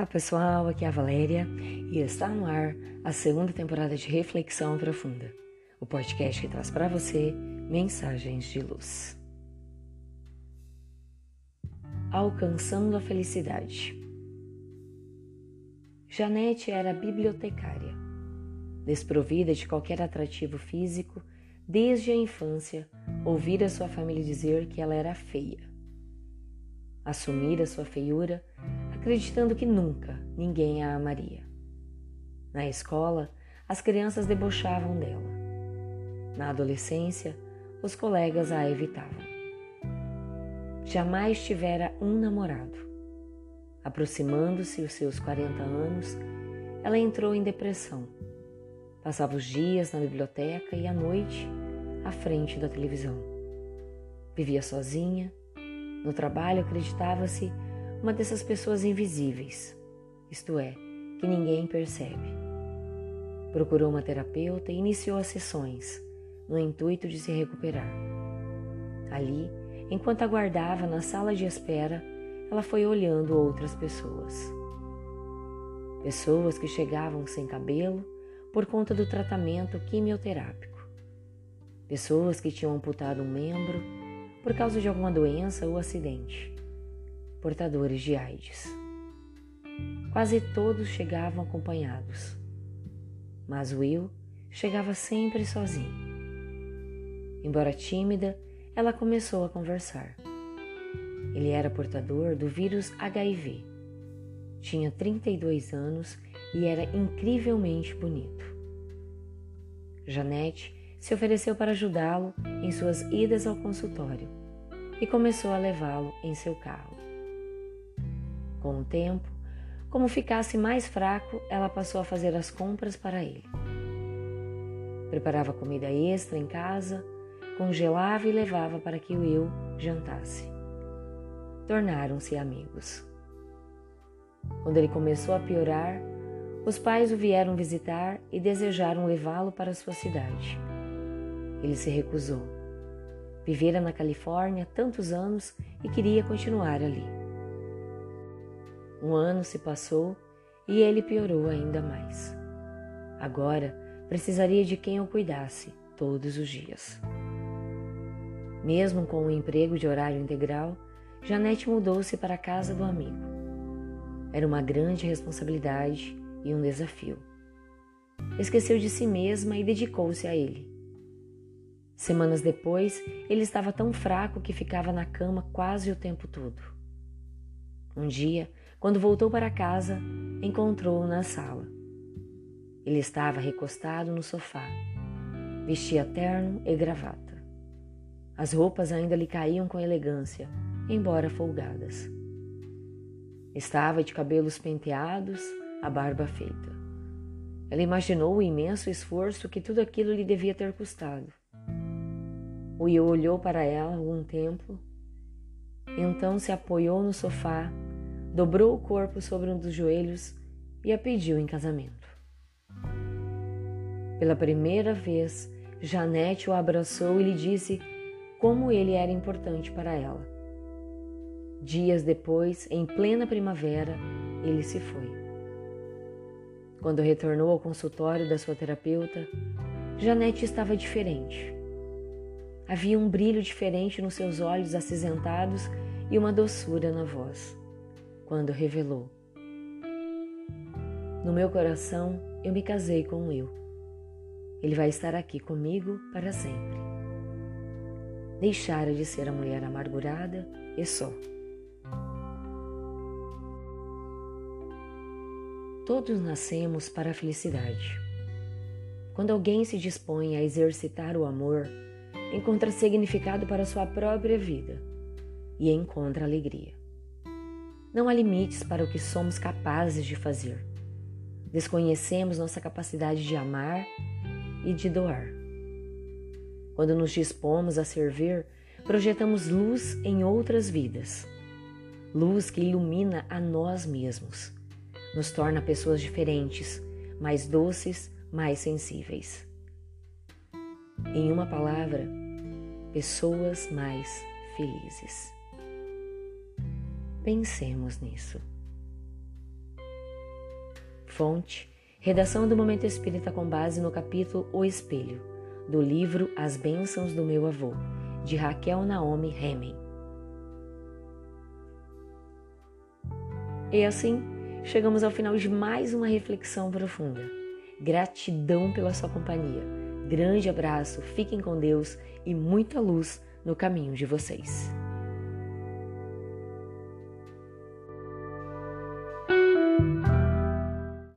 Olá pessoal, aqui é a Valéria e está no ar a segunda temporada de Reflexão Profunda, o podcast que traz para você mensagens de luz. Alcançando a felicidade. Janete era bibliotecária, desprovida de qualquer atrativo físico, desde a infância, ouvira sua família dizer que ela era feia. Assumir a sua feiura acreditando que nunca ninguém a amaria. Na escola, as crianças debochavam dela. Na adolescência, os colegas a evitavam. Jamais tivera um namorado. Aproximando-se os seus 40 anos, ela entrou em depressão. Passava os dias na biblioteca e à noite à frente da televisão. Vivia sozinha. No trabalho acreditava-se uma dessas pessoas invisíveis, isto é, que ninguém percebe. Procurou uma terapeuta e iniciou as sessões, no intuito de se recuperar. Ali, enquanto aguardava na sala de espera, ela foi olhando outras pessoas. Pessoas que chegavam sem cabelo por conta do tratamento quimioterápico. Pessoas que tinham amputado um membro por causa de alguma doença ou acidente portadores de AIDS. Quase todos chegavam acompanhados, mas Will chegava sempre sozinho. Embora tímida, ela começou a conversar. Ele era portador do vírus HIV. Tinha 32 anos e era incrivelmente bonito. Janete se ofereceu para ajudá-lo em suas idas ao consultório e começou a levá-lo em seu carro. Com o tempo, como ficasse mais fraco, ela passou a fazer as compras para ele. Preparava comida extra em casa, congelava e levava para que o Will jantasse. Tornaram-se amigos. Quando ele começou a piorar, os pais o vieram visitar e desejaram levá-lo para sua cidade. Ele se recusou. Vivera na Califórnia tantos anos e queria continuar ali. Um ano se passou e ele piorou ainda mais. Agora precisaria de quem o cuidasse todos os dias. Mesmo com o emprego de horário integral, Janete mudou-se para a casa do amigo. Era uma grande responsabilidade e um desafio. Esqueceu de si mesma e dedicou-se a ele. Semanas depois, ele estava tão fraco que ficava na cama quase o tempo todo. Um dia, quando voltou para casa, encontrou-o na sala. Ele estava recostado no sofá. Vestia terno e gravata. As roupas ainda lhe caíam com elegância, embora folgadas. Estava de cabelos penteados, a barba feita. Ela imaginou o imenso esforço que tudo aquilo lhe devia ter custado. O Will olhou para ela algum tempo, então se apoiou no sofá dobrou o corpo sobre um dos joelhos e a pediu em casamento. Pela primeira vez, Janete o abraçou e lhe disse como ele era importante para ela. Dias depois, em plena primavera, ele se foi. Quando retornou ao consultório da sua terapeuta, Janete estava diferente. Havia um brilho diferente nos seus olhos acinzentados e uma doçura na voz quando revelou: No meu coração eu me casei com o eu. Ele vai estar aqui comigo para sempre. Deixara de ser a mulher amargurada e só. Todos nascemos para a felicidade. Quando alguém se dispõe a exercitar o amor, encontra significado para sua própria vida e encontra alegria. Não há limites para o que somos capazes de fazer. Desconhecemos nossa capacidade de amar e de doar. Quando nos dispomos a servir, projetamos luz em outras vidas. Luz que ilumina a nós mesmos, nos torna pessoas diferentes, mais doces, mais sensíveis. Em uma palavra, pessoas mais felizes. Pensemos nisso. Fonte: Redação do Momento Espírita com base no capítulo O Espelho, do livro As Bênçãos do Meu Avô, de Raquel Naomi Heming. E assim, chegamos ao final de mais uma reflexão profunda. Gratidão pela sua companhia. Grande abraço, fiquem com Deus e muita luz no caminho de vocês.